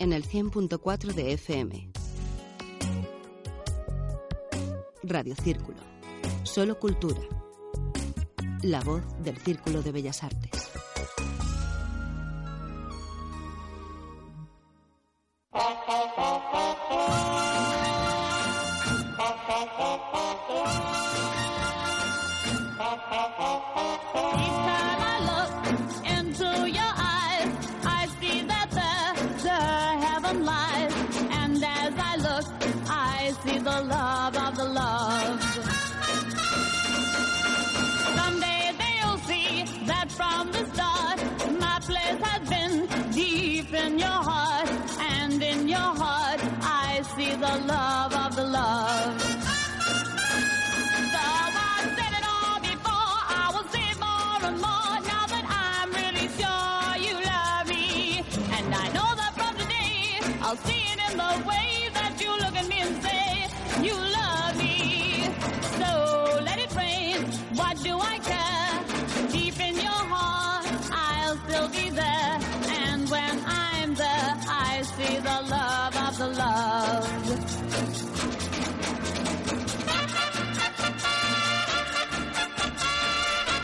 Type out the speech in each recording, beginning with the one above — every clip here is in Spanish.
En el 100.4 de FM. Radio Círculo. Solo cultura. La voz del Círculo de Bellas Artes.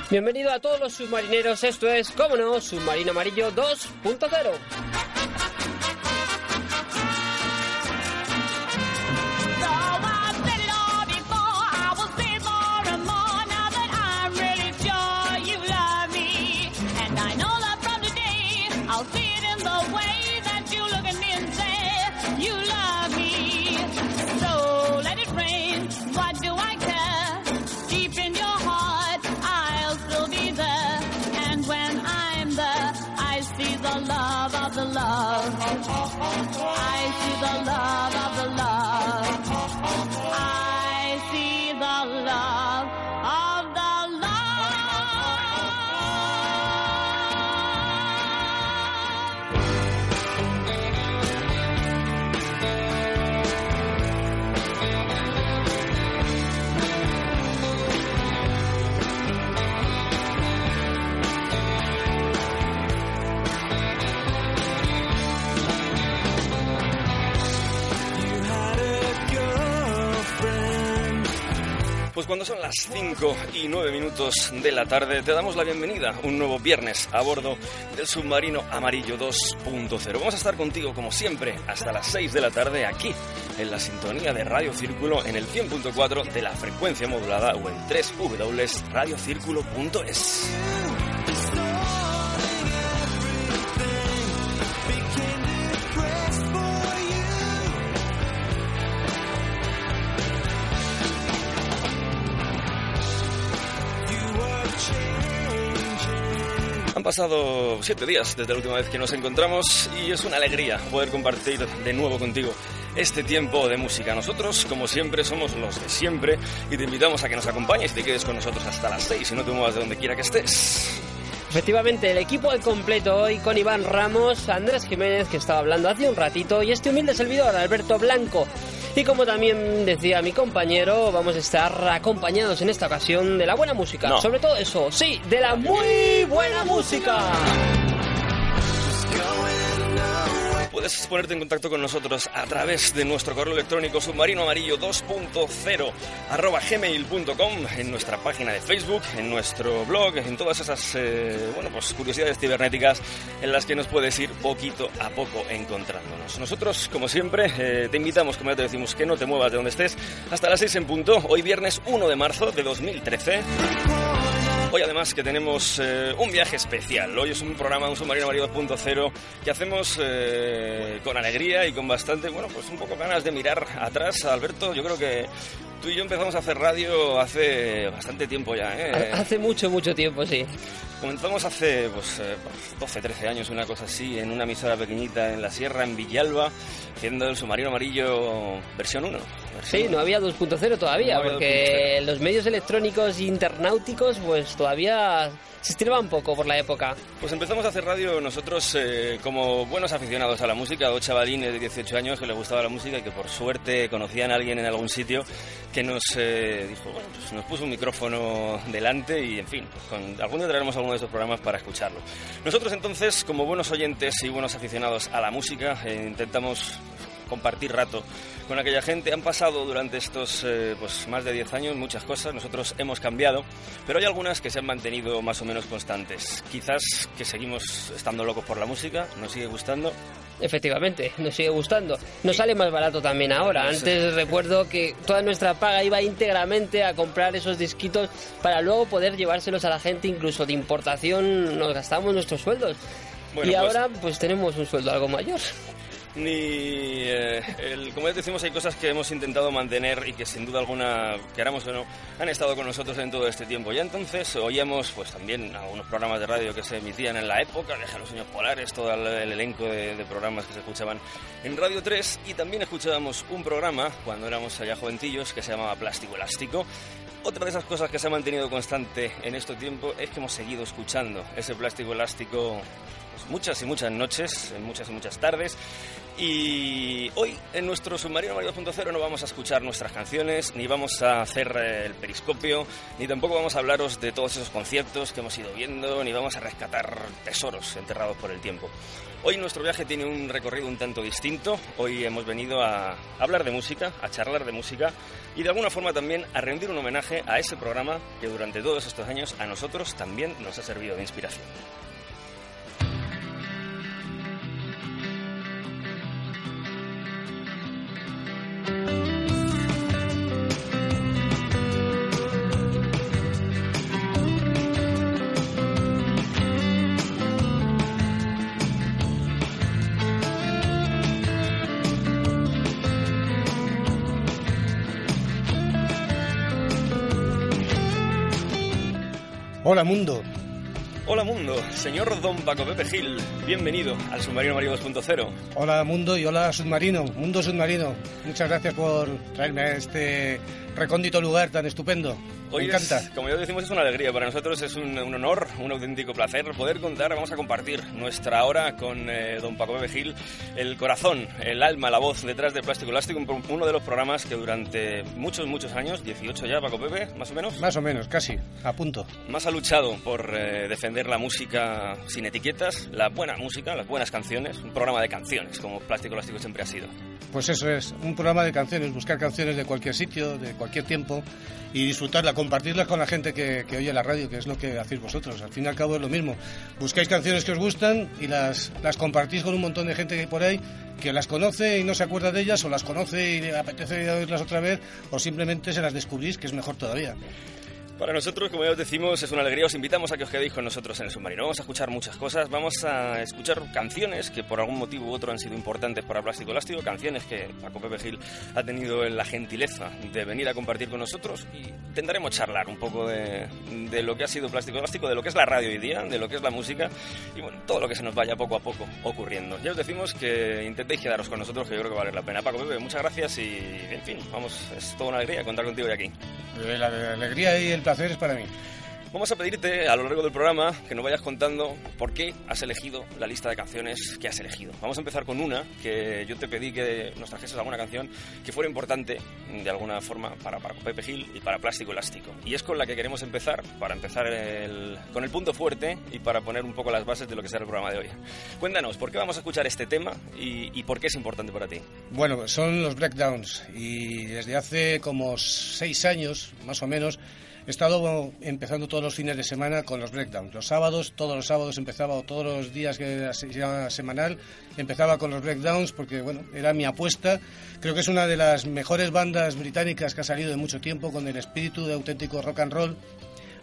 Bienvenido a todos los submarineros, esto es, como no, Submarino Amarillo 2.0. Pues cuando son las 5 y 9 minutos de la tarde, te damos la bienvenida un nuevo viernes a bordo del submarino amarillo 2.0. Vamos a estar contigo, como siempre, hasta las 6 de la tarde aquí, en la sintonía de Radio Círculo, en el 100.4 de la frecuencia modulada o en www.radiocírculo.es. pasado siete días desde la última vez que nos encontramos y es una alegría poder compartir de nuevo contigo este tiempo de música. Nosotros, como siempre, somos los de siempre y te invitamos a que nos acompañes y te quedes con nosotros hasta las seis y no te muevas de donde quiera que estés. Efectivamente, el equipo al completo hoy con Iván Ramos, Andrés Jiménez, que estaba hablando hace un ratito, y este humilde servidor, Alberto Blanco. Y como también decía mi compañero, vamos a estar acompañados en esta ocasión de la buena música. Sobre todo eso, sí, de la muy buena música. Puedes ponerte en contacto con nosotros a través de nuestro correo electrónico submarinoamarillo 2.0 arroba gmail.com, en nuestra página de Facebook, en nuestro blog, en todas esas eh, bueno, pues curiosidades cibernéticas en las que nos puedes ir poquito a poco encontrándonos. Nosotros, como siempre, eh, te invitamos, como ya te decimos, que no te muevas de donde estés hasta las 6 en punto, hoy viernes 1 de marzo de 2013. Hoy además que tenemos eh, un viaje especial. Hoy es un programa, un submarino amarillo 2.0 que hacemos eh, con alegría y con bastante, bueno, pues un poco ganas de mirar atrás. Alberto, yo creo que Tú y yo empezamos a hacer radio hace bastante tiempo ya, ¿eh? Hace mucho, mucho tiempo, sí. Comenzamos hace pues, 12, eh, 13 años, una cosa así, en una emisora pequeñita en la sierra, en Villalba, haciendo el submarino amarillo versión 1. sí, no había 2.0 todavía, porque los medios electrónicos internauticos pues todavía se un poco por la época. Pues empezamos a hacer radio nosotros eh, como buenos aficionados a la música, dos chavalines de 18 años que les gustaba la música y que por suerte conocían a alguien en algún sitio que nos eh, dijo, pues nos puso un micrófono delante y en fin, pues con, algún día traeremos alguno de esos programas para escucharlo. Nosotros entonces, como buenos oyentes y buenos aficionados a la música, eh, intentamos compartir rato con aquella gente. Han pasado durante estos eh, pues, más de 10 años muchas cosas, nosotros hemos cambiado, pero hay algunas que se han mantenido más o menos constantes. Quizás que seguimos estando locos por la música, nos sigue gustando. Efectivamente, nos sigue gustando. Nos sale más barato también ahora. Antes recuerdo que toda nuestra paga iba íntegramente a comprar esos disquitos para luego poder llevárselos a la gente, incluso de importación nos gastamos nuestros sueldos. y pues ahora pues tenemos un sueldo algo mayor ni eh, el, como ya decimos hay cosas que hemos intentado mantener y que sin duda alguna queramos o no han estado con nosotros en todo este tiempo ya entonces oíamos pues también algunos programas de radio que se emitían en la época Deja los sueños polares todo el, elenco de, de, programas que se escuchaban en Radio 3 y también escuchábamos un programa cuando éramos allá joventillos que se llamaba Plástico Elástico otra de esas cosas que se ha mantenido constante en este tiempo es que hemos seguido escuchando ese plástico elástico pues, muchas y muchas noches, muchas y muchas tardes. Y hoy en nuestro submarino Mario 2.0 no vamos a escuchar nuestras canciones, ni vamos a hacer eh, el periscopio, ni tampoco vamos a hablaros de todos esos conciertos que hemos ido viendo, ni vamos a rescatar tesoros enterrados por el tiempo. Hoy nuestro viaje tiene un recorrido un tanto distinto. Hoy hemos venido a hablar de música, a charlar de música y de alguna forma también a rendir un homenaje a ese programa que durante todos estos años a nosotros también nos ha servido de inspiración. Hola mundo. Hola mundo, señor Don Paco Pepe Gil, bienvenido al Submarino Mario 2.0. Hola mundo y hola submarino, mundo submarino. Muchas gracias por traerme a este recóndito lugar tan estupendo. Hoy encanta. como ya decimos, es una alegría. Para nosotros es un, honor, un auténtico placer poder contar, vamos a compartir nuestra hora con eh, don Paco Bebe Gil, el corazón, el alma, la voz detrás de Plástico Elástico, uno de los programas que durante muchos, muchos años, 18 ya, Paco Pepe, más o menos. Más o menos, casi, a punto. Más ha luchado por eh, defender la música sin etiquetas, la buena música, las buenas canciones, un programa de canciones, como Plástico Elástico siempre ha sido. Pues eso es, un programa de canciones, buscar canciones de cualquier sitio, de cualquier tiempo y disfrutarla, compartirlas con la gente que, oye la radio, que es lo que hacéis vosotros. Al fin y al cabo es lo mismo. Buscáis canciones que os gustan y las, las compartís con un montón de gente que hay por ahí que las conoce y no se acuerda de ellas, o las conoce y le apetece oírlas otra vez, o simplemente se las descubrís, que es mejor todavía. Para nosotros, como ya os decimos, es una alegría. Os invitamos a que os quedéis con nosotros en el submarino. Vamos a escuchar muchas cosas. Vamos a escuchar canciones que por algún motivo u otro han sido importantes para Plástico Elástico. Canciones que Paco Pepe Gil ha tenido la gentileza de venir a compartir con nosotros. Y intentaremos charlar un poco de, de lo que ha sido Plástico Elástico, de lo que es la radio hoy día, de lo que es la música y bueno, todo lo que se nos vaya poco a poco ocurriendo. Ya os decimos que intentéis quedaros con nosotros, que yo creo que vale la pena. Paco Pepe, muchas gracias y en fin, vamos, es toda una alegría contar contigo hoy aquí. La alegría y el placer es para mí. Vamos a pedirte a lo largo del programa que nos vayas contando por qué has elegido la lista de canciones que has elegido. Vamos a empezar con una que yo te pedí que nos trajeses alguna canción que fuera importante de alguna forma para, para Pepe Gil y para Plástico Elástico. Y es con la que queremos empezar, para empezar con el punto fuerte y para poner un poco las bases de lo que será el programa de hoy. Cuéntanos, ¿por qué vamos a escuchar este tema y, y por qué es importante para ti? Bueno, son los breakdowns y desde hace como seis años, más o menos, He estado empezando todos los fines de semana con los breakdowns. Los sábados, todos los sábados empezaba, o todos los días que era semanal, empezaba con los breakdowns porque, bueno, era mi apuesta. Creo que es una de las mejores bandas británicas que ha salido de mucho tiempo con el espíritu de auténtico rock and roll.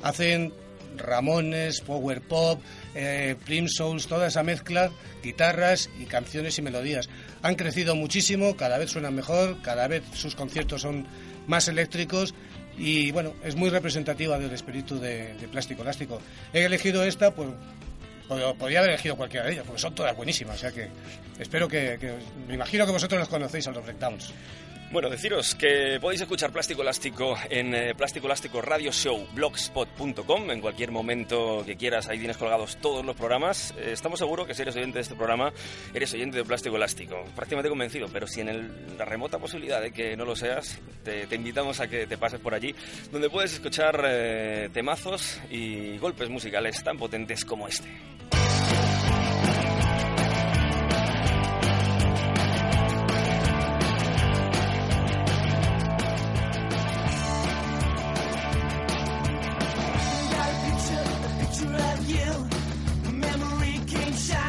Hacen Ramones, Power Pop, eh, Souls, toda esa mezcla, guitarras y canciones y melodías. Han crecido muchísimo, cada vez suenan mejor, cada vez sus conciertos son más eléctricos y bueno, es muy representativa del espíritu de, Plástico Elástico. He elegido esta, pues podría haber elegido cualquiera de ellas, porque son todas buenísimas, o sea que espero que, que me imagino que vosotros los conocéis a los breakdowns. Bueno, deciros que podéis escuchar Plástico Elástico en eh, Plástico Elástico Radio Show blogspot.com en cualquier momento que quieras. Ahí tienes colgados todos los programas. Eh, estamos seguros que si eres oyente de este programa, eres oyente de Plástico Elástico. Prácticamente convencido, pero si en la remota posibilidad de que no lo seas, te, invitamos a que te pases por allí, donde puedes escuchar eh, temazos y golpes musicales tan potentes como este. you. Memory came shining.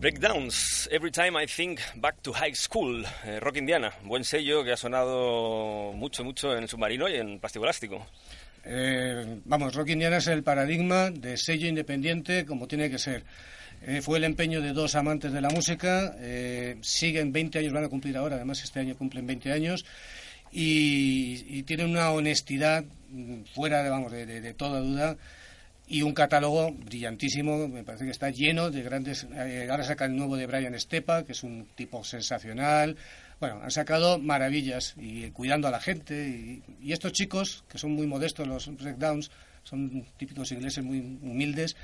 Breakdowns, Every Time I Think Back to High School, eh, Rock Indiana, buen sello que ha sonado mucho, mucho en el submarino y en Plástico Elástico. Eh, vamos, Rock Indiana es el paradigma de sello independiente como tiene que ser. Eh, fue el empeño de dos amantes de la música, siguen 20 años, van a cumplir ahora, además este año cumplen 20 años, y, tienen una honestidad mm, fuera de, vamos, de toda duda y un catálogo brillantísimo, me parece que está lleno de grandes... Eh, ahora saca el nuevo de Brian Stepa, que es un tipo sensacional. Bueno, han sacado maravillas y cuidando a la gente. Y, estos chicos, que son muy modestos, los breakdowns, son típicos ingleses muy humildes,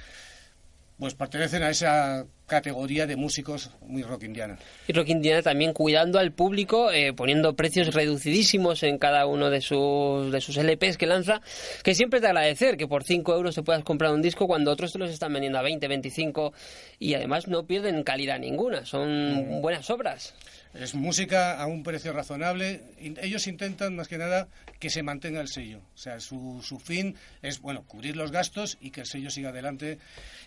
pues pertenecen a esa categoría de músicos muy rock indiana. Y Rock Indiana también cuidando al público, eh, poniendo precios reducidísimos en cada uno de sus, de sus LPs que lanza, que siempre te agradecer que por 5 euros te puedas comprar un disco cuando otros te los están vendiendo a 20, 25 y además no pierden calidad ninguna, son buenas obras. Es música a un precio razonable. Ellos intentan, más que nada, que se mantenga el sello. O sea, su, su fin es, bueno, cubrir los gastos y que el sello siga adelante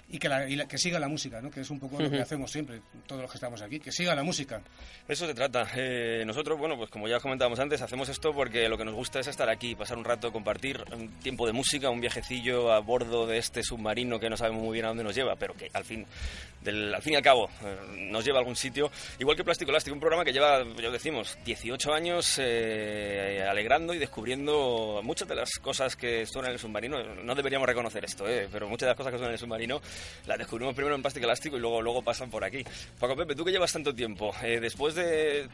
y que, la, y la- que siga la música, ¿no? Que es un poco lo que hacemos siempre, todos los que estamos aquí, que siga la música. De eso se trata. Eh, nosotros, bueno, pues como ya comentábamos antes, hacemos esto porque lo que nos gusta es estar aquí, pasar un rato, compartir un tiempo de música, un viajecillo a bordo de este submarino que no sabemos muy bien a dónde nos lleva, pero que al fin, del, al fin y al cabo eh, nos lleva a algún sitio. Igual que Plástico Elástico, un programa que lleva, ya decimos, 18 años eh, alegrando y descubriendo muchas de las cosas que suenan en el submarino. No deberíamos reconocer esto, eh, pero muchas de las cosas que suenan en el submarino las descubrimos primero en Plástico Elástico y luego, luego pasan por aquí. Paco Pepe, tú que llevas tanto tiempo, eh, después de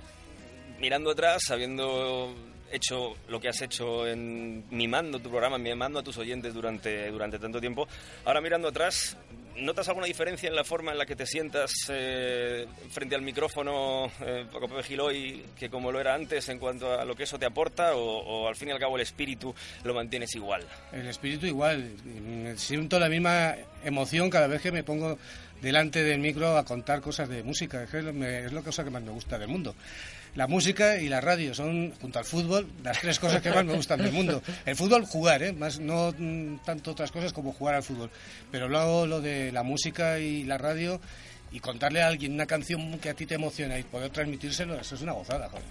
mirando atrás, habiendo hecho lo que has hecho en mimando tu programa, mimando a tus oyentes durante, durante tanto tiempo, ahora mirando atrás, ¿notas alguna diferencia en la forma en la que te sientas eh, frente al micrófono, eh, Paco Pepe Gil, hoy, que como lo era antes en cuanto a lo que eso te aporta, o, al fin y al cabo el espíritu lo mantienes igual? El espíritu igual. Siento la misma emoción cada vez que me pongo delante del micro a contar cosas de música. Es, es la cosa que más me gusta del mundo. La música y la radio son, junto al fútbol, las tres cosas que más me gustan del mundo. El fútbol, jugar, ¿eh? Más, no mm, tanto otras cosas como jugar al fútbol. Pero luego lo de la música y la radio y contarle a alguien una canción que a ti te emociona y poder transmitírselo, eso es una gozada. joder.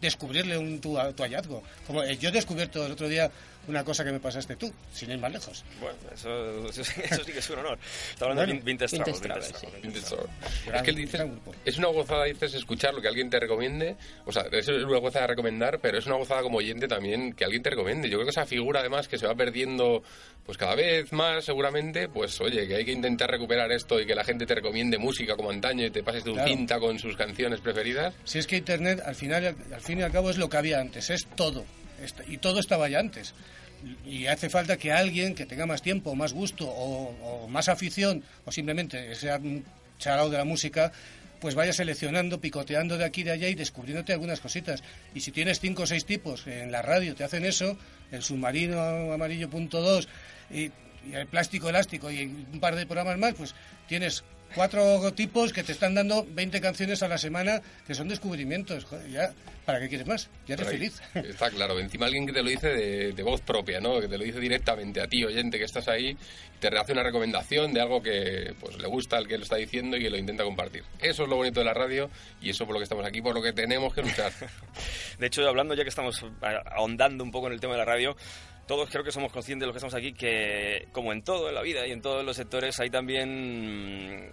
Descubrirle un, tu, tu hallazgo. Como eh, yo he descubierto el otro día una cosa que me pasaste tú, sin ir más lejos. Bueno, eso, eso, sí- eso sí que es un honor. Está hablando Bueno, de Vintage Vintage Travel, Vintage. Travel. Gran- es que dices, gran grupo. es una gozada, dices, escuchar lo que alguien te recomiende. O sea, eso es una gozada de recomendar, pero es una gozada como oyente también que alguien te recomiende. Yo creo que esa figura, además, que se va perdiendo pues cada vez más, seguramente, pues oye, que hay que intentar recuperar esto y que la gente te recomiende música como antaño y te pases de un Claro. cinta con sus canciones preferidas. Si es que Internet, al final, al fin y al cabo, es lo que había antes, es todo. Y todo estaba ya antes. Y hace falta que alguien que tenga más tiempo, más gusto o, más afición, o simplemente sea un charao de la música, pues vaya seleccionando, picoteando de aquí y de allá y descubriéndote algunas cositas. Y si tienes cinco o seis tipos en la radio te hacen eso, el submarino amarillo punto dos y, y el plástico elástico y un par de programas más, pues tienes cuatro tipos que te están dando 20 canciones a la semana que son descubrimientos. Joder, ya, ¿para qué quieres más? Ya eres feliz. Está claro. Encima alguien que te lo dice de, de voz propia, ¿no? Que te lo dice directamente a ti, oyente, que estás ahí, te hace una recomendación de algo que pues le gusta al que lo está diciendo y que lo intenta compartir. Eso es lo bonito de la radio y eso por lo que estamos aquí, por lo que tenemos que luchar. De hecho, hablando ya que estamos a- ahondando un poco en el tema de la radio, todos creo que somos conscientes de los que estamos aquí que, como en todo en la vida y en todos los sectores, hay también... mm,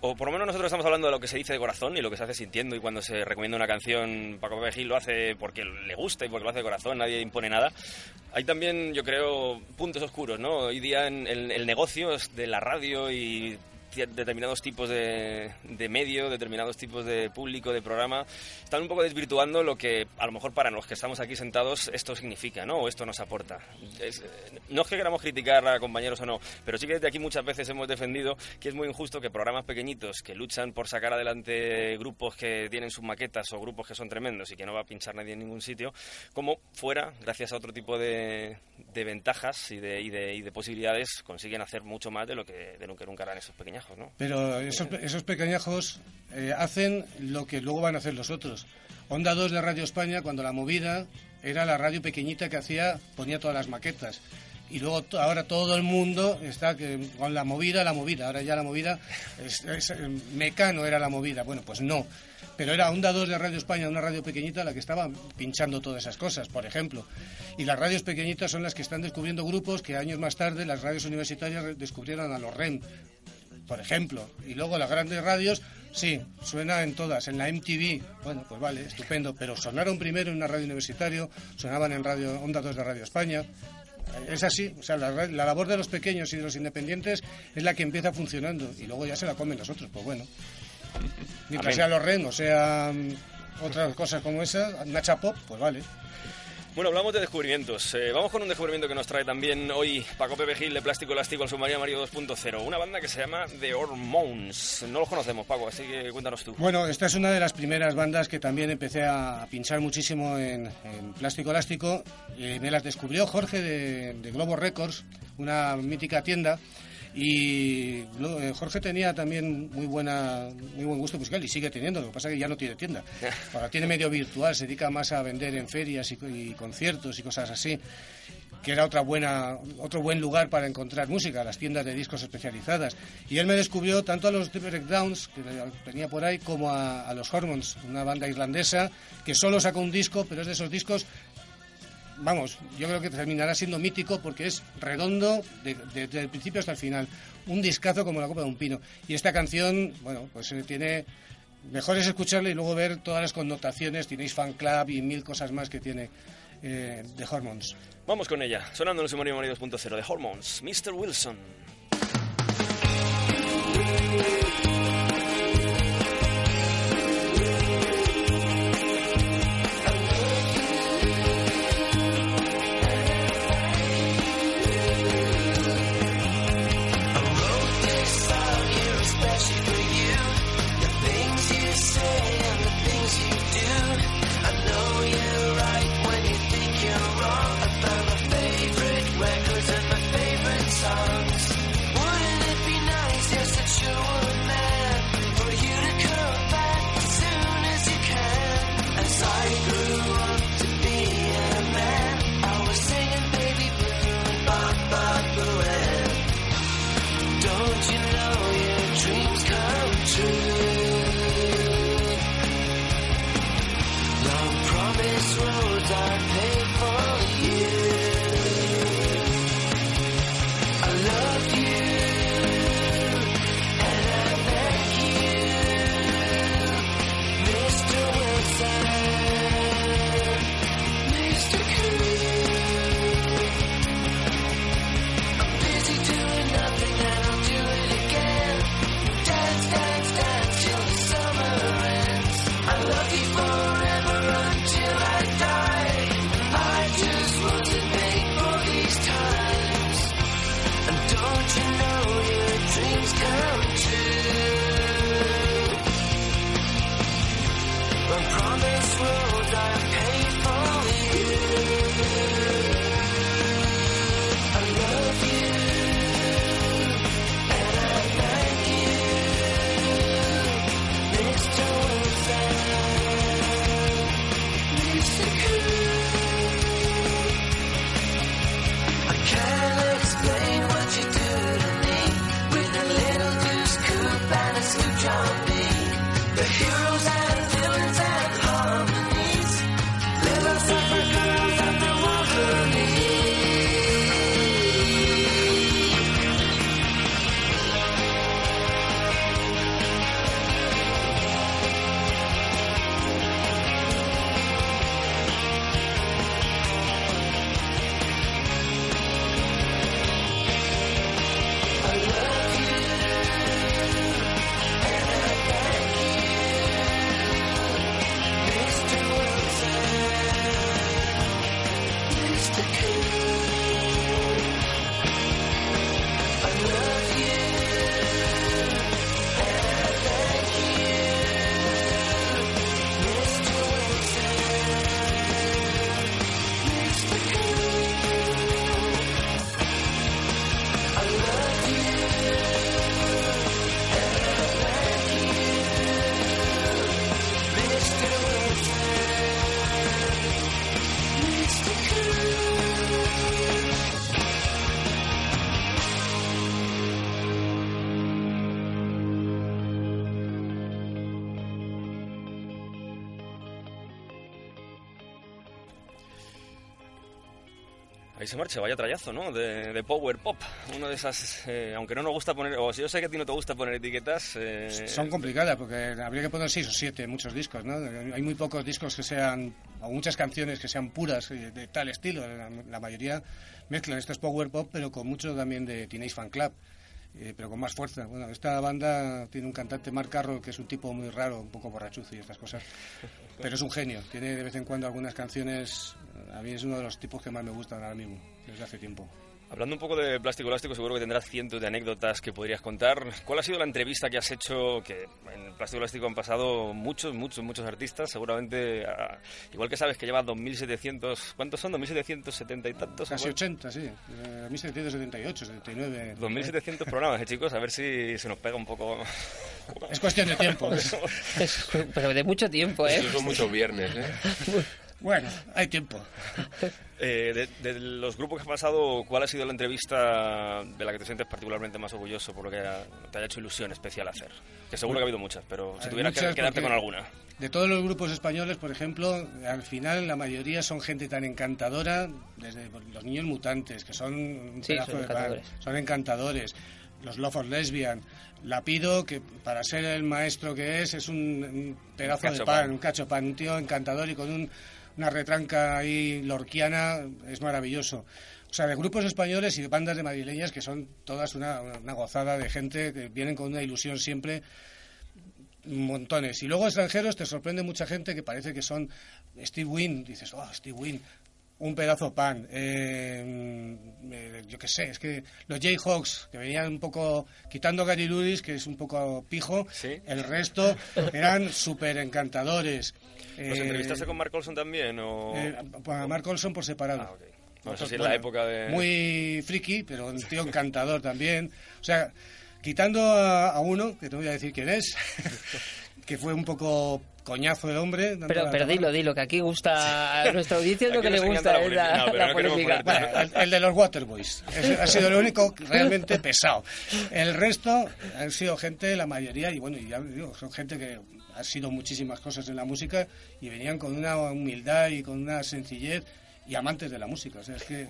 O por lo menos nosotros estamos hablando de lo que se dice de corazón y lo que se hace sintiendo y cuando se recomienda una canción, Paco Pepe Gil lo hace porque le gusta y porque lo hace de corazón, nadie impone nada. Hay también, yo creo, puntos oscuros, ¿no? Hoy día en el, el negocio de la radio y determinados tipos de, de medio, determinados tipos de público, de programa, están un poco desvirtuando lo que a lo mejor para los que estamos aquí sentados esto significa, ¿no? O esto nos aporta. Eh, no es que queramos criticar a compañeros o no, pero sí que desde aquí muchas veces hemos defendido que es muy injusto que programas pequeñitos que luchan por sacar adelante grupos que tienen sus maquetas o grupos que son tremendos y que no va a pinchar nadie en ningún sitio, como fuera, gracias a otro tipo de, de ventajas y de, y, de, y de posibilidades, consiguen hacer mucho más de lo que, de lo que nunca harán esos pequeñajos, ¿no? Pero esos, esos pequeñajos eh, hacen lo que luego van a hacer los otros. Onda 2 de Radio España, cuando la movida era la radio pequeñita que hacía, ponía todas las maquetas. Y luego ahora todo el mundo está que, con la movida, la movida. Ahora ya la movida, eh, Mecano era la movida. Bueno, pues no. Pero era Onda 2 de Radio España, una radio pequeñita, la que estaba pinchando todas esas cosas, por ejemplo. Y las radios pequeñitas son las que están descubriendo grupos que años más tarde las radios universitarias descubrieron a los REM, por ejemplo. Y luego las grandes radios, sí, suena en todas. En la MTV, bueno, pues vale, estupendo. Pero sonaron primero en una radio universitario, sonaban en radio Onda 2 de Radio España. Es así, o sea, la, la labor de los pequeños y de los independientes es la que empieza funcionando y luego ya se la comen los otros, pues bueno. Mientras sea los REN o sea mm, otras cosas como esa, Nacha Pop, pues vale. Bueno, hablamos de descubrimientos. Eh, vamos con un descubrimiento que nos trae también hoy Paco Pepe Gil de Plástico Elástico al Submarino Mario 2.0. Una banda que se llama The Hormones. No los conocemos, Paco, así que cuéntanos tú. Bueno, esta es una de las primeras bandas que también empecé a pinchar muchísimo en, Plástico Elástico. Eh, me las descubrió Jorge de, de Globo Records, una mítica tienda y eh, Jorge tenía también muy buena muy buen gusto musical y sigue teniendo, lo que pasa es que ya no tiene tienda. Ahora tiene medio virtual, se dedica más a vender en ferias y, conciertos y cosas así que era otra buena, otro buen lugar para encontrar música, las tiendas de discos especializadas. Y él me descubrió tanto a los The Breakdowns, que tenía por ahí, como a, a, los Hormones, una banda irlandesa que solo sacó un disco, pero es de esos discos vamos, yo creo que terminará siendo mítico porque es redondo desde el principio hasta el final. Un discazo como la copa de un pino. Y esta canción, bueno, pues eh, tiene... Mejor es escucharla y luego ver todas las connotaciones. Tenéis fan club y mil cosas más que tiene eh, de Hormones. Vamos con ella, sonando en Sumario 2.0 de Hormones, Mr. Wilson. Se marcha, vaya trayazo, ¿no? De, Power Pop. Uno de esas, eh, aunque no nos gusta poner, o si yo sé que a ti no te gusta poner etiquetas. Eh, Son complicadas porque habría que poner seis o siete, muchos discos, ¿no? Hay muy pocos discos que sean, o muchas canciones que sean puras de tal estilo. La, mayoría mezclan. Esto es Power Pop, pero con mucho también de Teenage Fan Club. Eh, pero con más fuerza. Bueno, esta banda tiene un cantante, Marc Carroll, que es un tipo muy raro, un poco borrachuzo y estas cosas, pero es un genio. Tiene de vez en cuando algunas canciones, a mí es uno de los tipos que más me gustan ahora mismo, desde hace tiempo. Hablando un poco de plástico elástico, seguro que tendrás cientos de anécdotas que podrías contar. ¿Cuál ha sido la entrevista que has hecho? Que en plástico elástico han pasado muchos, muchos, muchos artistas. Seguramente, ah, igual que sabes que lleva 2.700, ¿cuántos son? ¿2.770 y tantos? Casi 80, sí. Eh, 1778, 79. 2.700 programas, ¿eh, chicos? A ver si se nos pega un poco. Es cuestión de tiempo. Es- pero de mucho tiempo, ¿eh? Eso son muchos viernes, ¿eh? bueno, hay tiempo. Eh, de, de los grupos que has pasado, ¿cuál ha sido la entrevista de la que te sientes particularmente más orgulloso por lo que ha- te haya hecho ilusión especial hacer? Que seguro que ha habido muchas, pero si tuvieras que quedarte con alguna. De todos los grupos españoles, por ejemplo, al final la mayoría son gente tan encantadora, desde los niños mutantes, que son un Sí, pedazo son de pan, encantadores. son encantadores. Los Love for Lesbian, Lapido, que para ser el maestro que es, es un, un pedazo Un de pan, pan. un cacho pan, un tío encantador y con un- una retranca ahí lorquiana, es maravilloso. O sea, de grupos españoles y de bandas de madrileñas que son todas una, una gozada de gente que vienen con una ilusión siempre montones. Y luego extranjeros te sorprende mucha gente que parece que son Steve Wynn, dices, oh, Steve Wynn, un pedazo pan. Eh, eh, yo qué sé, es que los Jayhawks, que venían un poco, quitando Gary Luris, que es un poco pijo, Sí. el resto eran súper encantadores. ¿Los Eh, entrevistaste con Mark Olson también? O... eh, a Mark Olson por separado. Ah, ok. No, eso Otro- sí es la época de... Muy friki, pero un tío encantador también. O sea, quitando a, a uno, que te voy a decir quién es, que fue un poco coñazo el hombre. Pero, pero dilo, dilo, que aquí gusta a nuestra audiencia es lo que le gusta, la es la, polémica. No, pero la no queremos polémica. ponerte- Bueno, el, el de los Waterboys. Ese ha sido el único realmente pesado. El resto han sido gente, la mayoría, y bueno, y ya digo, son gente que ha sido muchísimas cosas en la música y venían con una humildad y con una sencillez y amantes de la música. O sea, es que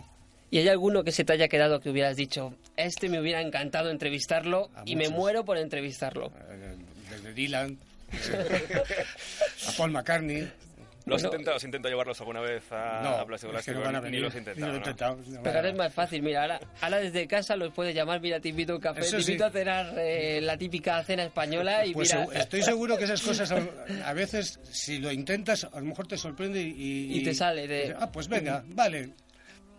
¿Y hay alguno que se te haya quedado que hubieras dicho, este me hubiera encantado entrevistarlo A y me muero por entrevistarlo? eh, desde Dylan a Paul McCartney. ¿Lo has intentado? ¿Has intentado llevarlos alguna vez a, No, a Plástico es que no van a Ni venir. los has Ni intentado, lo he ¿no? intentado, no Pero ahora es más fácil, mira, ahora, ahora desde casa los puedes llamar, mira, te invito a un café, Eso te sí. invito a cenar eh, la típica cena española y Pues mira... estoy seguro que esas cosas a, a veces, si lo intentas, a lo mejor te sorprende y... Y te sale de- Ah, pues venga, vale,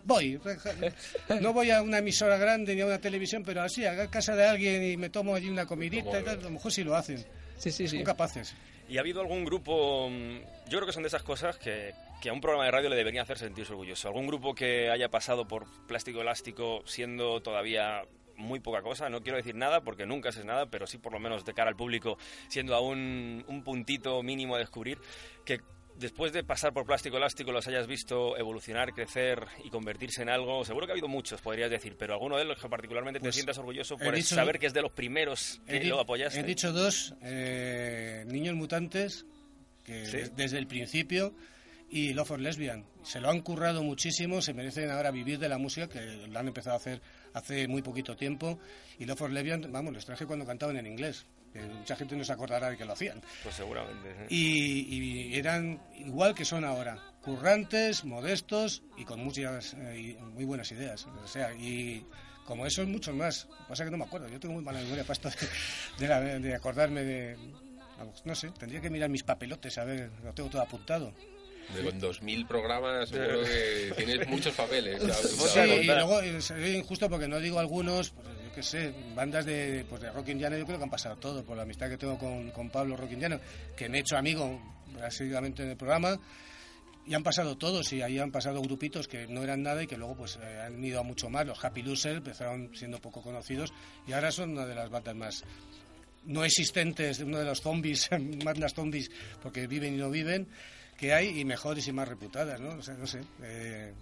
voy. No voy a una emisora grande ni a una televisión, pero así, a casa de alguien y me tomo allí una comidita y tal, a lo mejor sí lo hacen. Sí, sí, sí. Son capaces. ¿Y ha habido algún grupo, mm, yo creo que son de esas cosas que, a un programa de radio le debería hacer sentirse orgulloso? ¿Algún grupo que haya pasado por plástico elástico siendo todavía muy poca cosa? No quiero decir nada porque nunca es nada, pero sí por lo menos de cara al público siendo aún un puntito mínimo a descubrir que después de pasar por plástico elástico los hayas visto evolucionar, crecer y convertirse en algo, seguro que ha habido muchos, podrías decir, pero alguno de los que particularmente Pues, te sientas orgulloso por dicho- saber que es de los primeros que lo apoyaste. he dicho dos, eh, Niños Mutantes, que Sí. desde el principio, y Love for Lesbian. Se lo han currado muchísimo, se merecen ahora vivir de la música, que lo han empezado a hacer hace muy poquito tiempo. Y Love for Lesbian, vamos, les traje cuando cantaban en inglés. Que mucha gente no se acordará de que lo hacían. Pues seguramente. ¿eh? Y, y eran igual que son ahora, currantes, modestos y con muchas eh, y muy buenas ideas. O sea, y como esos muchos más. Pasa que no me acuerdo, yo tengo muy mala memoria para esto de, de la- de acordarme de... No sé, tendría que mirar mis papelotes, a ver, lo tengo todo apuntado. De con 2.000 programas seguro que tienes muchos papeles. Sí, a y luego eh, sería injusto porque no digo algunos, pues, yo qué sé, bandas de, pues, de rock indiano, yo creo que han pasado todo, por la amistad que tengo con, con Pablo Rock Indiano, que me he hecho amigo básicamente en el programa, y han pasado todos, y ahí han pasado grupitos que no eran nada y que luego pues eh, han ido a mucho más. Los Happy Loser empezaron siendo poco conocidos y ahora son una de las bandas más no existentes, uno de los zombies, bandas zombies, porque viven y no viven, que hay, y mejores y más reputadas, ¿no? O sea, no sé. eh,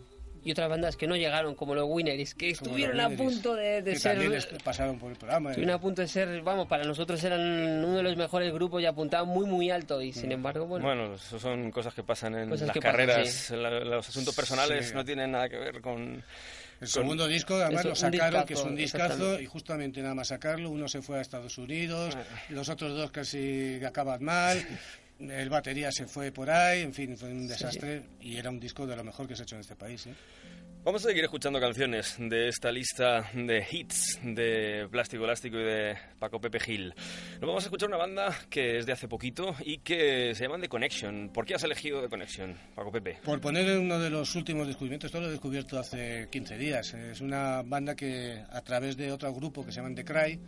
Y otras bandas que no llegaron, como los Winners, que como estuvieron a punto de, de que ser... también pasaron por el programa. ¿eh? Estuvieron a punto de ser, vamos, para nosotros eran uno de los mejores grupos y apuntaban muy, muy alto. Y Mm. sin embargo, bueno, Bueno, eso son cosas que pasan en las pasan, carreras. sí. la- los asuntos personales Sí. no tienen nada que ver con. El segundo disco, además, Eso, lo sacaron, discazo, que es un discazo, y justamente nada más sacarlo, uno se fue a Estados Unidos, Ah. los otros dos casi acaban mal, el batería se fue por ahí, en fin, fue un desastre, y era un disco de lo mejor que se ha hecho en este país. ¿eh? Vamos a seguir escuchando canciones de esta lista de hits de Plástico Elástico y de Paco Pepe Gil. Nos vamos a escuchar una banda que es de hace poquito y que se llaman The Connection. ¿Por qué has elegido The Connection, Paco Pepe? Por poner uno de los últimos descubrimientos, esto lo he descubierto hace 15 días. Es una banda que a través de otro grupo que se llaman The Cry,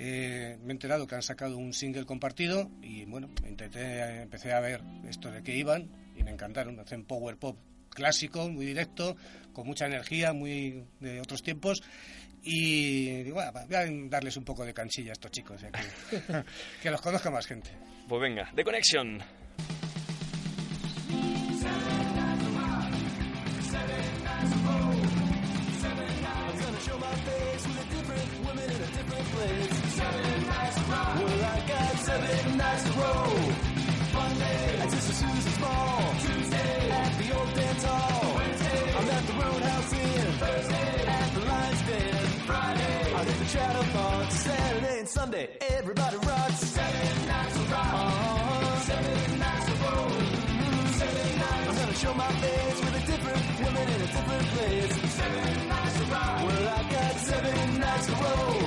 eh, me he enterado que han sacado un single compartido y bueno, intenté, empecé a ver esto de qué iban y me encantaron. Hacen power pop clásico, muy directo, con mucha energía, muy de otros tiempos. Y digo, bueno, voy a darles un poco de canchilla a estos chicos, ya que, que los conozca más gente. Pues venga, The Connection. At Sister Susie's Ball. Tuesday. At the old dance hall. Wednesday. I'm at the Roadhouse Inn. Thursday. At the Lion's Den. Friday. I'm at the Chatterbox. Saturday and Sunday. Everybody rocks. Seven nights of rock. Uh-huh. Seven nights of roll. Mm-hmm. Seven nights. I'm gonna show my face with a different woman in a different place. Seven nights of rock. Well, I got seven nights to roll.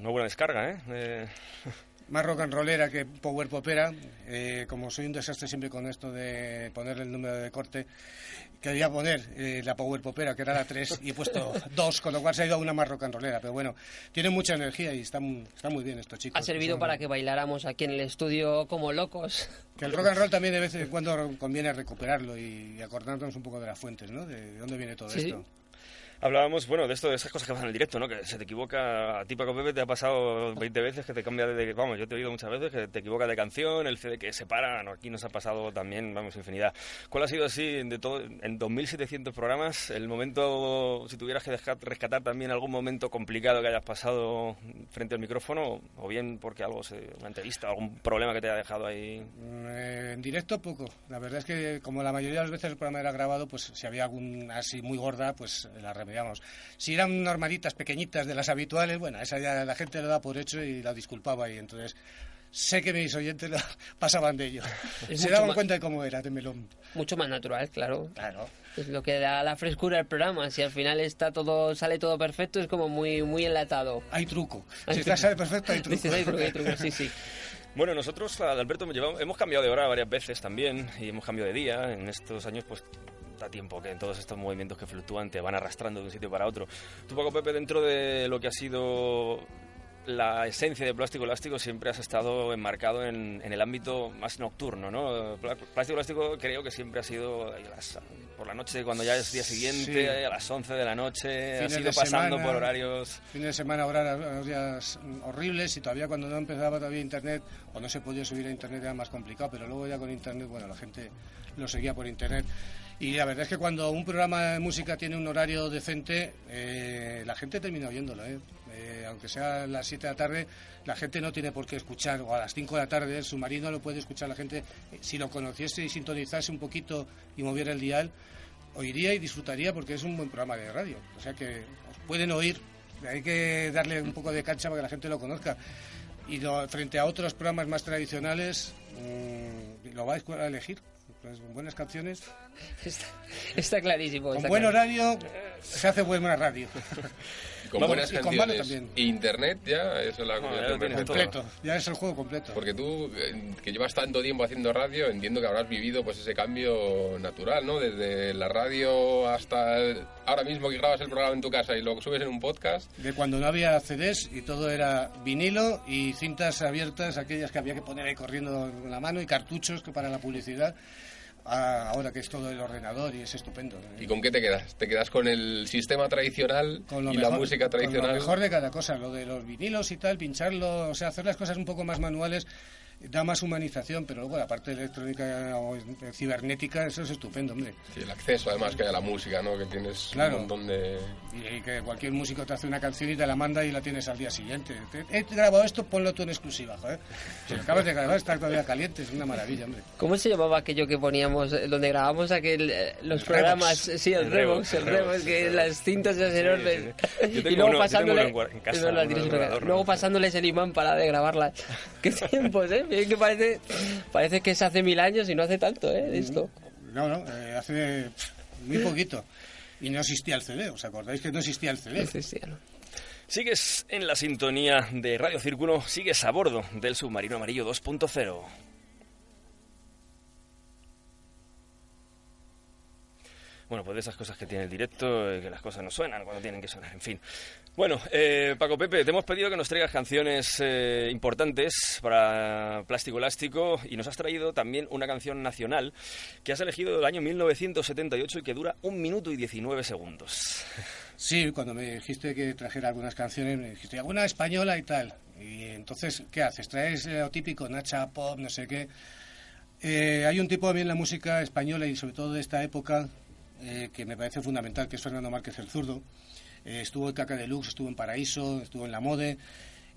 Una buena descarga, ¿eh? Eh, Más rock and rollera que power popera. Eh, como soy un desastre siempre con esto de ponerle el número de corte, quería poner eh, la power popera, que era la 3, y he puesto 2, con lo cual se ha ido a una más rock and rollera. Pero bueno, tiene mucha energía y está, mu- está muy bien estos chicos. Ha servido Son- para que bailáramos aquí en el estudio como locos. Que el rock and roll también de vez en cuando conviene recuperarlo y acordarnos un poco de las fuentes, ¿no? De, de dónde viene todo Sí. esto. Hablábamos, bueno, de esto, de esas cosas que pasan en el directo, ¿no? Que se te equivoca, a ti Paco Pepe te ha pasado 20 veces que te cambia de, vamos, yo te he oído muchas veces que te equivocas de canción, el CD que se para, no, aquí nos ha pasado también, vamos, infinidad. ¿Cuál ha sido así, de todo, en 2.700 programas, el momento, si tuvieras que rescatar también algún momento complicado que hayas pasado frente al micrófono, o bien porque algo, se, una entrevista, algún problema que te haya dejado ahí? Mm, en directo poco. La verdad es que como la mayoría de las veces el programa era grabado, pues si había algún así muy gorda, pues la remediamos. Si eran normalitas pequeñitas de las habituales, bueno, esa ya la gente lo da por hecho y la disculpaba y entonces sé que mis oyentes lo pasaban de ello. Es Se daban más- cuenta de cómo era de melón. Mucho más natural, claro. Claro. Es lo que da la frescura al programa. Si al final está todo, sale todo perfecto, es como muy, muy enlatado. Hay truco. Hay Si truco. perfecto, hay truco. Dices, hay truco, hay truco, sí, sí. Bueno, nosotros, Alberto, hemos cambiado de hora varias veces también y hemos cambiado de día. En estos años, pues da tiempo que en todos estos movimientos que fluctúan te van arrastrando de un sitio para otro. Tú, Paco Pepe, dentro de lo que ha sido la esencia de Plástico Elástico siempre has estado enmarcado en, en el ámbito más nocturno, ¿no? Plá- Plástico Elástico creo que siempre ha sido las- por la noche, cuando ya es día siguiente, Sí. a las 11 de la noche, has ido pasando semana. por horarios... Fines de semana, horarios horribles y todavía cuando no empezaba todavía Internet o no se podía subir a Internet era más complicado, pero luego ya con Internet, bueno, la gente lo seguía por Internet. Y la verdad es que cuando un programa de música tiene un horario decente, eh, la gente termina oyéndolo, ¿eh? Eh, aunque sea a las 7 de la tarde, la gente no tiene por qué escuchar, o a las 5 de la tarde, el submarino lo puede escuchar la gente, eh, si lo conociese y sintonizase un poquito y moviera el dial, oiría y disfrutaría porque es un buen programa de radio. O sea que os pueden oír, hay que darle un poco de cancha para que la gente lo conozca. Y lo- frente a otros programas más tradicionales, mm, lo vais a elegir. Pues con buenas canciones, Está, está clarísimo. con está buen clarísimo. horario, se hace buena radio. Y con Vamos, buenas y con canciones. también. E Internet ya, eso es la No, ya combinación lo tienes perfecta. completo, ya es el juego completo. Porque tú, eh, que llevas tanto tiempo haciendo radio, entiendo que habrás vivido pues ese cambio natural, ¿no? Desde la radio hasta el- ahora mismo que grabas el programa en tu casa y lo subes en un podcast. de cuando no había CDs y todo era vinilo y cintas abiertas, aquellas que había que poner ahí corriendo con la mano y cartuchos que para la publicidad, ahora que es todo el ordenador y es estupendo. ¿Y con qué te quedas? ¿Te quedas con el sistema tradicional Con lo y mejor- la música con tradicional? lo mejor de cada cosa, lo de los vinilos y tal, pincharlo, o sea, hacer las cosas un poco más manuales da más humanización, pero luego la parte electrónica o cibernética, eso es estupendo, hombre. Sí, el acceso además que hay a la música, ¿no? Que tienes Claro. un montón de... Y que cualquier músico te hace una canción y te la manda y la tienes al día siguiente. Te- He grabado esto, ponlo tú en exclusiva, joder. Si lo acabas de grabar, está todavía caliente, es una maravilla, hombre. ¿Cómo se llamaba aquello que poníamos, eh, donde grabábamos aquel, eh, los El programas? Sí, el, El Revox, el Revox, que el las cintas esas enormes. sí. Y luego uno- yo pasándole, tengo uno en casa, es verdad, uno tienes de uno en casa. ordenador, luego pasándoles el imán para de grabarlas. Qué tiempos, ¿eh? Bien que parece, parece que es hace mil años y no hace tanto, ¿eh? Esto. No, no, eh, hace muy poquito. Y no existía el CD, ¿os acordáis que no existía el CD? Cristiano. Sigues en la sintonía de Radio Círculo, sigues a bordo del submarino amarillo 2.0. Bueno, pues de esas cosas que tiene el directo, eh, que las cosas no suenan cuando tienen que sonar, en fin. Bueno, eh, Paco Pepe, te hemos pedido que nos traigas canciones eh, importantes para Plástico Elástico y nos has traído también una canción nacional que has elegido del año 1978 y que dura un minuto y 19 segundos. Sí, cuando me dijiste que trajera algunas canciones, me dijiste alguna española y tal. Y entonces, ¿qué haces? ¿Traes lo típico, Nacha, pop, no sé qué? Hay un tipo también en la música española y sobre todo de esta época eh, que me parece fundamental, que es Fernando Márquez el Zurdo. Eh, estuvo en Caca Deluxe, estuvo en Paraíso, estuvo en La Mode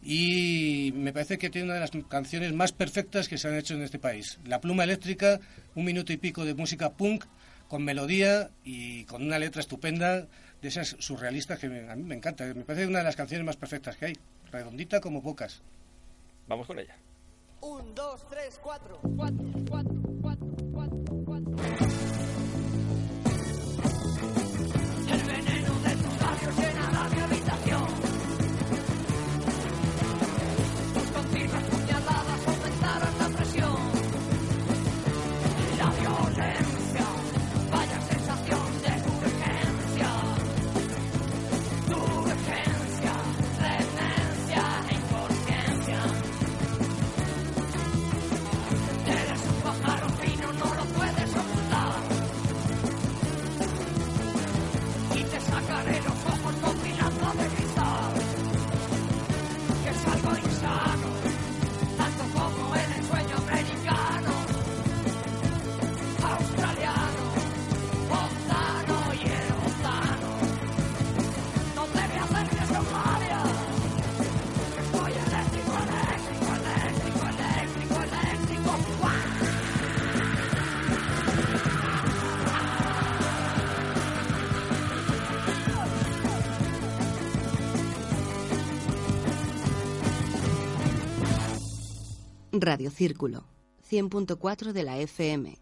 y me parece que tiene una de las canciones más perfectas que se han hecho en este país. La pluma eléctrica, un minuto y pico de música punk con melodía y con una letra estupenda de esas surrealistas que me- a mí me encanta. Me parece una de las canciones más perfectas que hay, redondita como pocas. Vamos con ella. Un, dos, tres, cuatro. El Radio Círculo, 100.4 de la FM.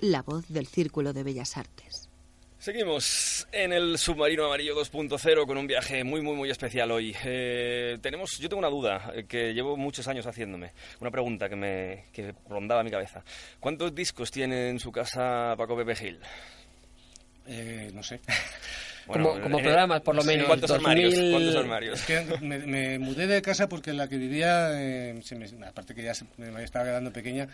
La voz del Círculo de Bellas Artes. Seguimos en el submarino amarillo 2.0 con un viaje muy, muy, muy especial hoy. Eh, tenemos, yo tengo una duda eh, que llevo muchos años haciéndome, una pregunta que me que rondaba mi cabeza. ¿Cuántos discos tiene en su casa Paco Pepe Gil? Eh, no sé. Como- Bueno, como en- programas, por lo sí, menos, ¿Cuántos 2000? armarios? ¿Cuántos armarios? Es que me, me mudé de casa porque en la que vivía, eh, se me- aparte que ya se- me estaba quedando pequeña,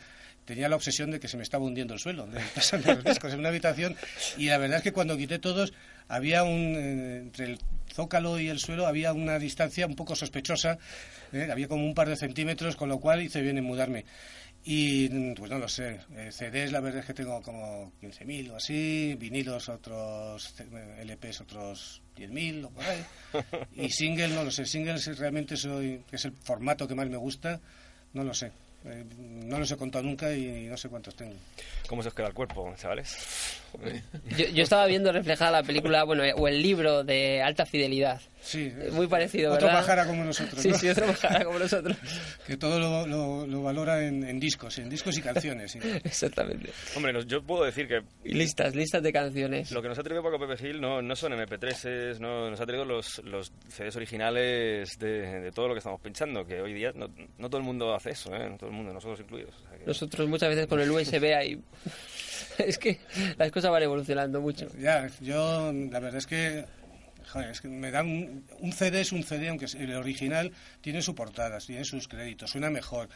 tenía la obsesión de que se me estaba hundiendo el suelo, de pasando los discos en una habitación. Y la verdad es que cuando quité todos, había un. eh, entre el zócalo y el suelo había una distancia un poco sospechosa, eh, había como un par de centímetros, con lo cual hice bien en mudarme. Y pues no lo sé, eh, CDs la verdad es que tengo como 15.000 o así, vinilos otros, eh, LPs otros 10.000 o por ahí. Y single, no lo sé, singles realmente soy, es el formato que más me gusta, no lo sé. Eh, no los he contado nunca y no sé cuántos tengo. ¿Cómo se os queda el cuerpo, chavales? Yo, yo estaba viendo reflejada la película, bueno, o el libro de Alta Fidelidad. Sí, Muy parecido, Otro ¿verdad? pajara como nosotros, Sí, ¿no? sí, otro bajara como nosotros. que todo lo, lo- lo valora en, en discos, en discos y canciones. sí. Exactamente. Hombre, nos- yo puedo decir que Y listas, listas de canciones. lo que nos ha traído Paco Pepe Gil no, no son MP3s, no, nos ha traído los, los CDs originales de, de todo lo que estamos pinchando, que hoy día no, no todo el mundo hace eso, ¿eh? No todo el mundo, nosotros incluidos. o sea que- Nosotros muchas veces con el USB ahí... es que las cosas van evolucionando mucho. Ya, yo la verdad es que, joder, es que me dan un, un CD es un CD, aunque el original tiene su portada, tiene sus créditos, suena mejor.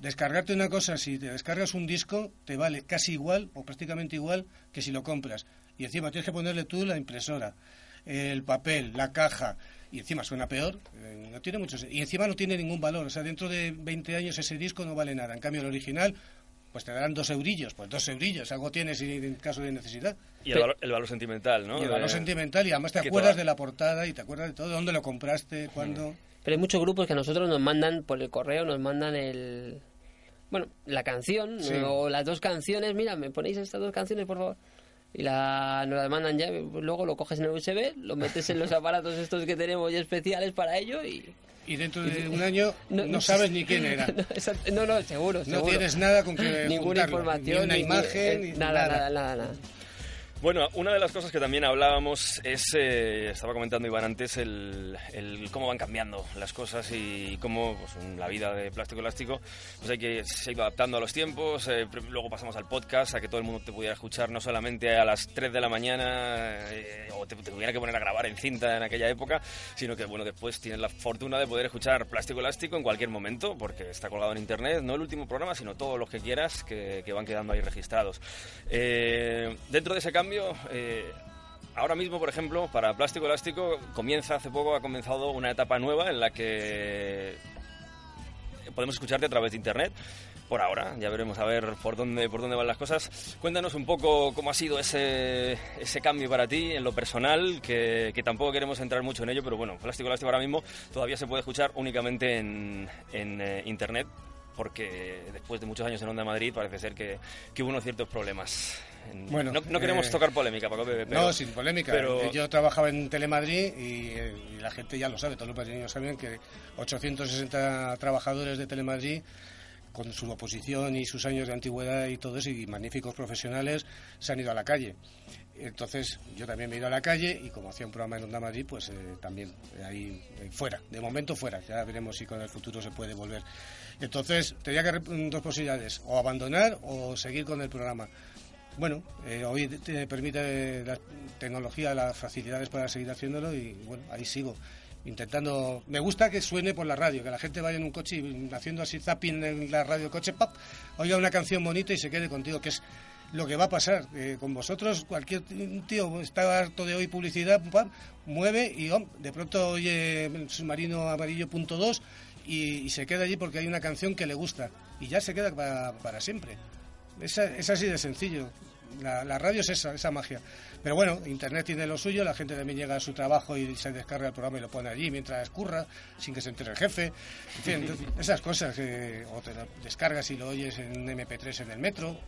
Descargarte una cosa, si te descargas un disco, te vale casi igual o prácticamente igual que si lo compras. Y encima tienes que ponerle tú la impresora, el papel, la caja, y encima suena peor, eh, no tiene mucho Y encima no tiene ningún valor, o sea, dentro de 20 años ese disco no vale nada. En cambio, el original, pues te darán dos eurillos, pues dos eurillos, algo tienes en caso de necesidad. Y el valor, el valor sentimental, ¿no? Y el valor De- sentimental y además te acuerdas toda- de la portada y te acuerdas de todo, dónde lo compraste, cuándo. Pero hay muchos grupos que a nosotros nos mandan por el correo, nos mandan el... Bueno, la canción Sí. o las dos canciones. Mira, me ponéis estas dos canciones, por favor. Y la, nos las mandan ya. Luego lo coges en el USB, lo metes en los aparatos estos que tenemos ya especiales para ello y... Y dentro de un año no, sabes ni quién era. No, exacto. no, no, seguro, No tienes nada con que Ninguna juntarlo, información. ni una ni- imagen, eh, nada. nada, nada, nada. Bueno, una de las cosas que también hablábamos es, eh, estaba comentando Iván antes, el, el cómo van cambiando las cosas y cómo pues, la vida de plástico elástico pues hay que se adaptando a los tiempos. eh, luego pasamos al podcast, a que todo el mundo te pudiera escuchar no solamente a las 3 de la mañana eh, o te, te tuviera que poner a grabar en cinta en aquella época, sino que bueno, después tienes la fortuna de poder escuchar plástico elástico en cualquier momento porque está colgado en internet, no el último programa, sino todos los que quieras que, que van quedando ahí registrados. Eh, dentro de ese cambio, eh, ahora mismo, por ejemplo, para Plástico Elástico comienza hace poco, ha comenzado una etapa nueva en la que podemos escucharte a través de internet. Por ahora, ya veremos a ver por dónde, por dónde van las cosas. Cuéntanos un poco cómo ha sido ese, ese cambio para ti en lo personal, que, que tampoco queremos entrar mucho en ello, pero bueno, Plástico Elástico ahora mismo todavía se puede escuchar únicamente en, en eh, internet, porque después de muchos años en Onda Madrid parece ser que, que hubo unos ciertos problemas. En- Bueno, no, no queremos eh, tocar polémica, Paco Pepe, pero- no, sin polémica. pero- Yo trabajaba en Telemadrid y, eh, y la gente ya lo sabe, todos los madrileños saben que 860 trabajadores de Telemadrid con su oposición y sus años de antigüedad y todo eso, y magníficos profesionales, se han ido a la calle. Entonces, yo también me he ido a la calle y como hacía un programa en Onda Madrid, pues eh, también eh, ahí eh, fuera, de momento fuera. Ya veremos si con el futuro se puede volver. Entonces, tenía que dos posibilidades, o abandonar o seguir con el programa. Bueno, eh, hoy te- te permite la tecnología, las facilidades para seguir haciéndolo y bueno, ahí sigo intentando. Me gusta que suene por la radio, que la gente vaya en un coche y haciendo así zapping en la radio coche, ¡pap! oiga una canción bonita y se quede contigo, que es lo que va a pasar. Eh, con vosotros, cualquier tío está harto de hoy publicidad, ¡pam! mueve y ¡om! de pronto oye submarino amarillo punto dos y, se queda allí porque hay una canción que le gusta y ya se queda para, para siempre. Es así de sencillo. La, la radio es esa, esa magia. Pero bueno, Internet tiene lo suyo, la gente también llega a su trabajo y se descarga el programa y lo pone allí mientras escurra, sin que se entere el jefe. En fin, esas cosas. que o te lo descargas y lo oyes en MP3 en el metro.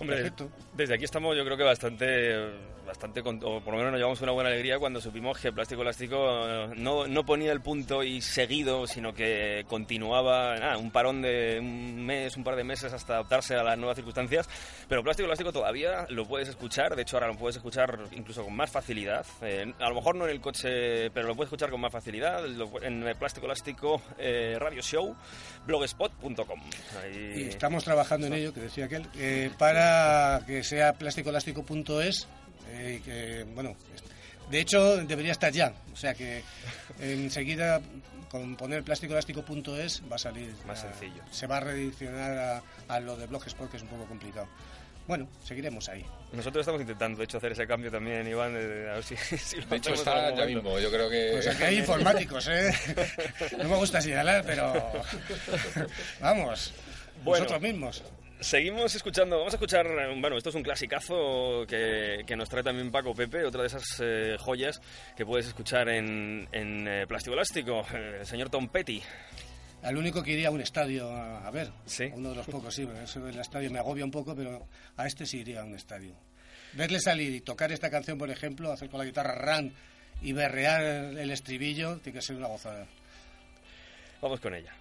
Hombre, Perfecto. desde aquí estamos yo creo que bastante, bastante o por lo menos nos llevamos una buena alegría cuando supimos que Plástico Elástico eh, no, no ponía el punto y seguido, sino que continuaba nada, un parón de un mes, un par de meses hasta adaptarse a las nuevas circunstancias. Pero Plástico Elástico todavía lo puedes escuchar, de hecho ahora lo puedes escuchar incluso con más facilidad. Eh, a lo mejor no en el coche, pero lo puedes escuchar con más facilidad lo- en Plástico Elástico eh, Radio Show, blogspot.com. Ahí- Y estamos trabajando en ello, que decía aquel, eh, para que sea plásticoelástico.es, Eh, que, bueno, de hecho, debería estar ya. O sea que enseguida con poner plásticoelástico.es va a salir. Más a- sencillo. Se va a redireccionar a, a lo de Blogspot, que es un poco complicado. Bueno, seguiremos ahí. Nosotros estamos intentando, de hecho, hacer ese cambio también, Iván, de- a ver si, si lo De hecho, está ya mismo. Yo creo que. Pues aquí hay informáticos, ¿eh? No me gusta señalar, pero. Vamos. Bueno. Nosotros mismos. Seguimos escuchando, vamos a escuchar, eh, bueno, esto es un clasicazo que, que nos trae también Paco Pepe, otra de esas eh, joyas que puedes escuchar en, en eh, Plástico Elástico, el señor Tom Petty. Al único que iría a un estadio a, a ver. Sí. Uno de los pocos, sí. Eso del estadio me agobia un poco, pero a este sí iría a un estadio. Verle salir y tocar esta canción, por ejemplo, hacer con la guitarra run y berrear el estribillo, tiene que ser una gozada. Vamos con ella.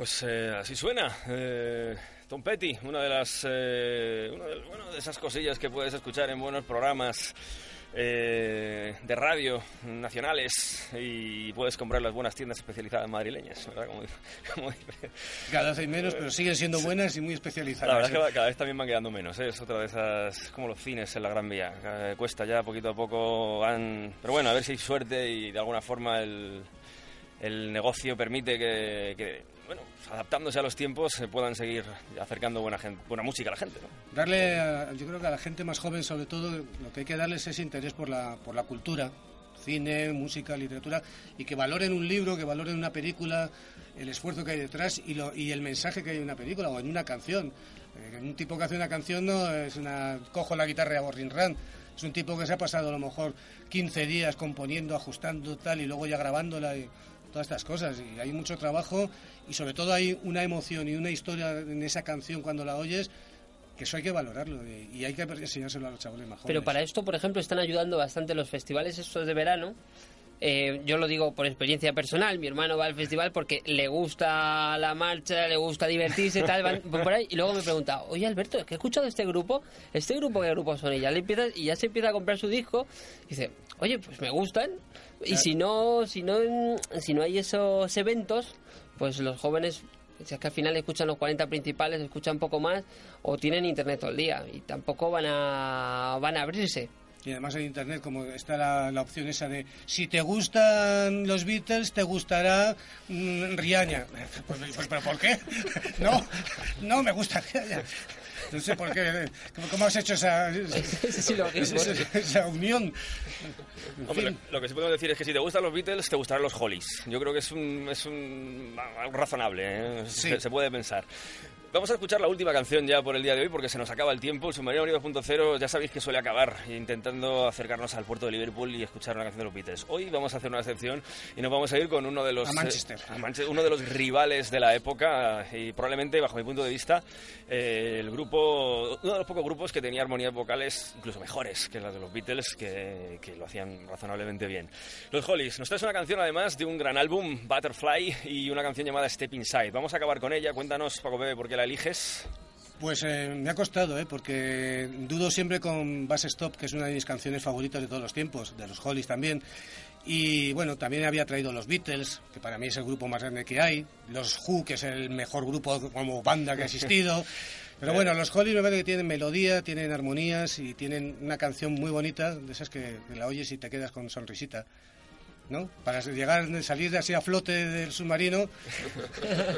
Pues eh, así suena. Eh, Tom Petty, una de las eh, una de, bueno, de esas cosillas que puedes escuchar en buenos programas. Eh, de radio nacionales y puedes comprar las buenas tiendas especializadas madrileñas, ¿verdad? Como, como dice. Cada vez hay menos, pero siguen siendo buenas y muy especializadas. La verdad es que va- cada vez también van quedando menos, ¿eh? es otra de esas, como los cines en la Gran Vía, Eh, cuesta ya poquito a poco, pero bueno, a ver si hay suerte y de alguna forma el, el negocio permite que, que, bueno, pues, adaptándose a los tiempos se puedan seguir acercando buena, buena música a la gente. ¿no? Darle, a- yo creo que a la gente más joven, sobre todo, lo que hay que darles es interés por la, por la cultura, cine, música, literatura, y que valoren un libro, que valoren una película, el esfuerzo que hay detrás y, lo, y el mensaje que hay en una película o en una canción. Eh, un tipo que hace una canción no es una cojo la guitarra y hago rin ran. Es un tipo que se ha pasado a lo mejor 15 días componiendo, ajustando tal y luego ya grabándola todas estas cosas. Y hay mucho trabajo y sobre todo hay una emoción y una historia en esa canción cuando la oyes que eso hay que valorarlo y, hay que enseñárselo a los chavales más jóvenes. Pero para esto, por ejemplo, están ayudando bastante los festivales estos de verano. Eh, yo lo digo por experiencia personal, mi hermano va al festival porque le gusta la marcha, le gusta divertirse, tal, van por ahí, y luego me pregunta, oye Alberto, ¿es que he escuchado este grupo? ¿Este grupo qué grupo son? Y ya, le y ya se empieza a comprar su disco, y dice, oye, pues me gustan, y si no, si no, si no hay esos eventos, pues los jóvenes si es que al final escuchan los 40 principales, escuchan poco más o tienen internet todo el día y tampoco van a van a abrirse. Y además en internet, como está la, opción esa de si te gustan los Beatles, te gustará mm, Rihanna. Pues, pues, ¿Pero por qué? No, no me gusta Rihanna. No sé por qué. ¿Cómo, has hecho esa, Sí, lo mismo. esa, esa unión? Hombre, lo que sí podemos decir es que si te gustan los Beatles, te gustarán los Hollies. Yo creo que es un, es un algo razonable, ¿eh? Sí. se, se puede pensar. Vamos a escuchar la última canción ya por el día de hoy porque se nos acaba el tiempo. El Submarino Unido 2.0 ya sabéis que suele acabar intentando acercarnos al puerto de Liverpool y escuchar una canción de los Beatles. Hoy vamos a hacer una excepción y nos vamos a ir con uno de los A Manchester. eh, a Manche- uno de los rivales de la época y probablemente bajo mi punto de vista eh, el grupo uno de los pocos grupos que tenía armonías vocales incluso mejores que las de los Beatles que, que lo hacían razonablemente bien. Los Hollies nos traes una canción además de un gran álbum Butterfly y una canción llamada Step Inside. Vamos a acabar con ella. Cuéntanos Paco Pepe por qué la eliges. Pues eh, me ha costado, ¿eh? porque dudo siempre con Bass Stop, que es una de mis canciones favoritas de todos los tiempos, de los Hollies también. Y bueno, también había traído los Beatles, que para mí es el grupo más grande que hay, los Who, que es el mejor grupo como banda que ha existido. Pero bueno, los Hollies me parece que tienen melodía, tienen armonías y tienen una canción muy bonita, de esas que, que la oyes y te quedas con sonrisita. ¿No? Para llegar, salir así a flote del submarino,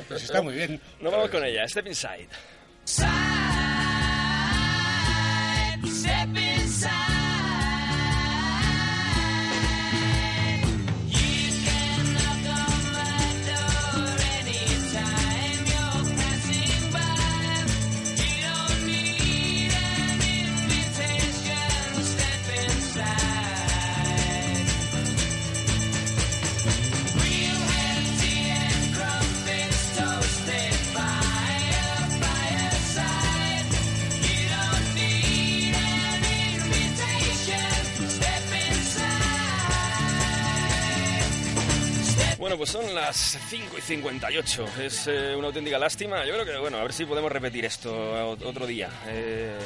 pues está muy bien. Nos vamos con ella, Step Inside. Step pues son las 5 y 58. Es eh, una auténtica lástima. Yo creo que, bueno, a ver si podemos repetir esto ot- otro día. Eh,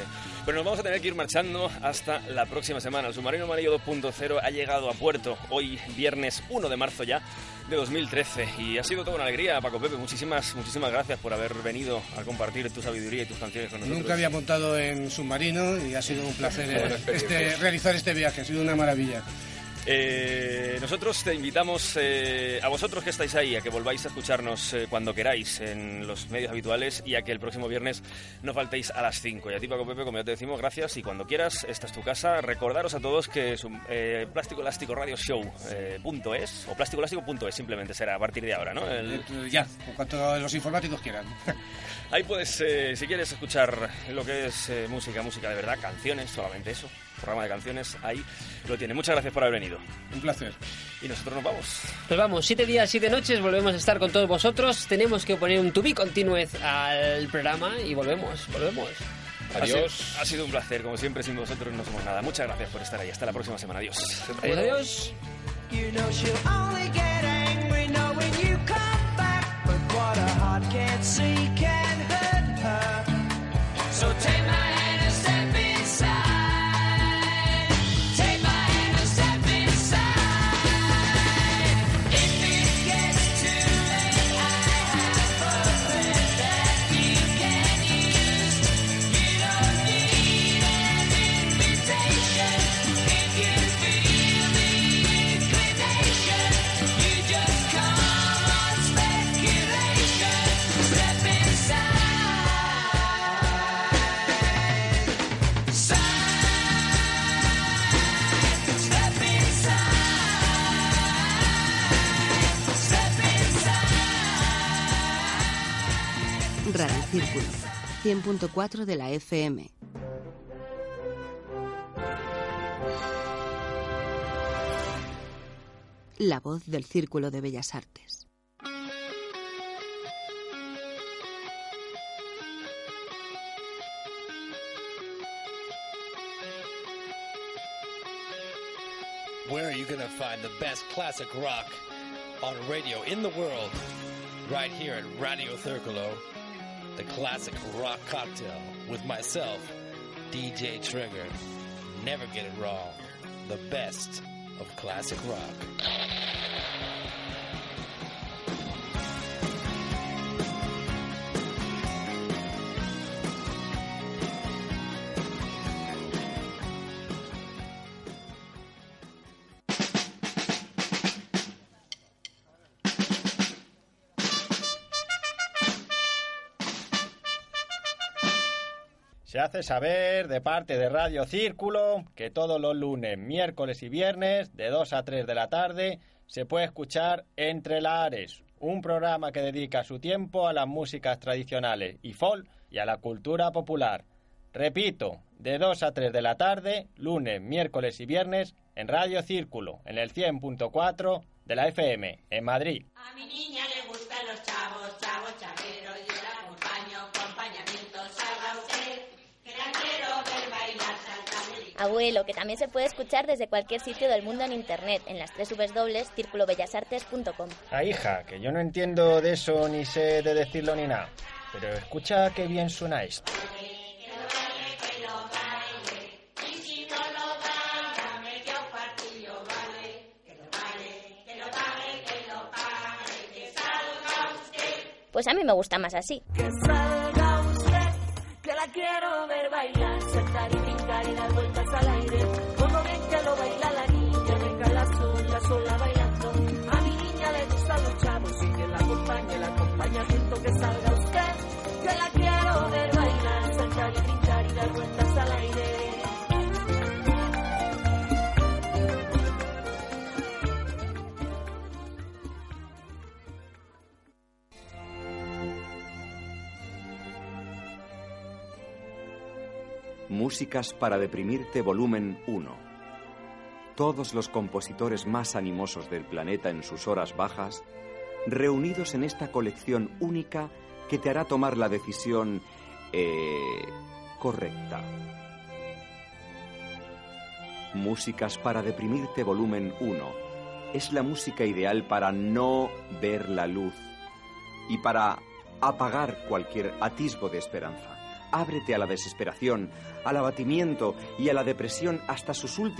pero nos vamos a tener que ir marchando hasta la próxima semana. El submarino amarillo 2.0 ha llegado a puerto hoy, viernes 1 de marzo ya de 2013. Y ha sido toda una alegría, Paco Pepe. Muchísimas, muchísimas gracias por haber venido a compartir tu sabiduría y tus canciones con nosotros. Nunca había montado en submarino y ha sido un placer eh, este, realizar este viaje, ha sido una maravilla. Eh, nosotros te invitamos eh, a vosotros que estáis ahí a que volváis a escucharnos eh, cuando queráis en los medios habituales y a que el próximo viernes no faltéis a las 5. Y a ti, Paco Pepe, como ya te decimos, gracias y cuando quieras, esta es tu casa. Recordaros a todos que es un, eh, Plástico Elástico Radio Show punto es, o plástico elástico punto es simplemente será a partir de ahora, ¿no? El- Ya, en cuanto los informáticos quieran. Ahí puedes, si quieres escuchar lo que es música, música de verdad, canciones, solamente eso, programa de canciones, ahí lo tiene. Muchas gracias por haber venido. Un placer. Y nosotros nos vamos. Pues vamos, siete días, siete noches, volvemos a estar con todos vosotros. Tenemos que poner un to be continuez al programa y volvemos, volvemos. Ha sido- Adiós. Ha sido un placer, como siempre, sin vosotros no somos nada. Muchas gracias por estar ahí. Hasta la próxima semana. Adiós. Adiós, adiós. You know she'll only get angry knowing you come back. But what a heart can't see can hurt her. 100.4 de la FM. La voz del Círculo de Bellas Artes. Where are you going to find the best classic rock on radio in the world? Right here at Radio Circulo, the classic rock cocktail with myself, DJ Trigger. Never get it wrong. The best of classic rock. Se hace saber de parte de Radio Círculo que todos los lunes, miércoles y viernes, de 2 a 3 de la tarde, se puede escuchar Entre Lares, un programa que dedica su tiempo a las músicas tradicionales y folk y a la cultura popular. Repito, de 2 a 3 de la tarde, lunes, miércoles y viernes, en Radio Círculo, en el 100.4 de la FM, en Madrid gustan los chavos, chavos chaveros, yo la acompaño, acompañamiento, salga usted, que la quiero ver bailar, saltar Abuelo, que también se puede escuchar desde cualquier sitio del mundo en internet, en las tres dobles círculobellasartes.com. Ah, hija, que yo no entiendo de eso ni sé de decirlo ni nada. Pero escucha qué bien suena esto. Y si no lo baila, medio partido vale, que lo vale, que lo vale, que lo vale, que salga usted. Pues a mí me gusta más así. Que salga usted, que la quiero ver bailar, saltar y dar vueltas al aire. Como bien que lo baila la niña, venga la sola, sola bailando. A mi niña le gustan los chavos y que la acompañe, la acompaña, siento que salga usted, que la quiero ver bailar, saltar y brincar y dar vueltas Músicas para deprimirte volumen 1. Todos los compositores más animosos del planeta en sus horas bajas, reunidos en esta colección única que te hará tomar la decisión eh, correcta. Músicas para deprimirte volumen 1. Es la música ideal para no ver la luz y para apagar cualquier atisbo de esperanza. Ábrete a la desesperación, al abatimiento y a la depresión hasta sus últimas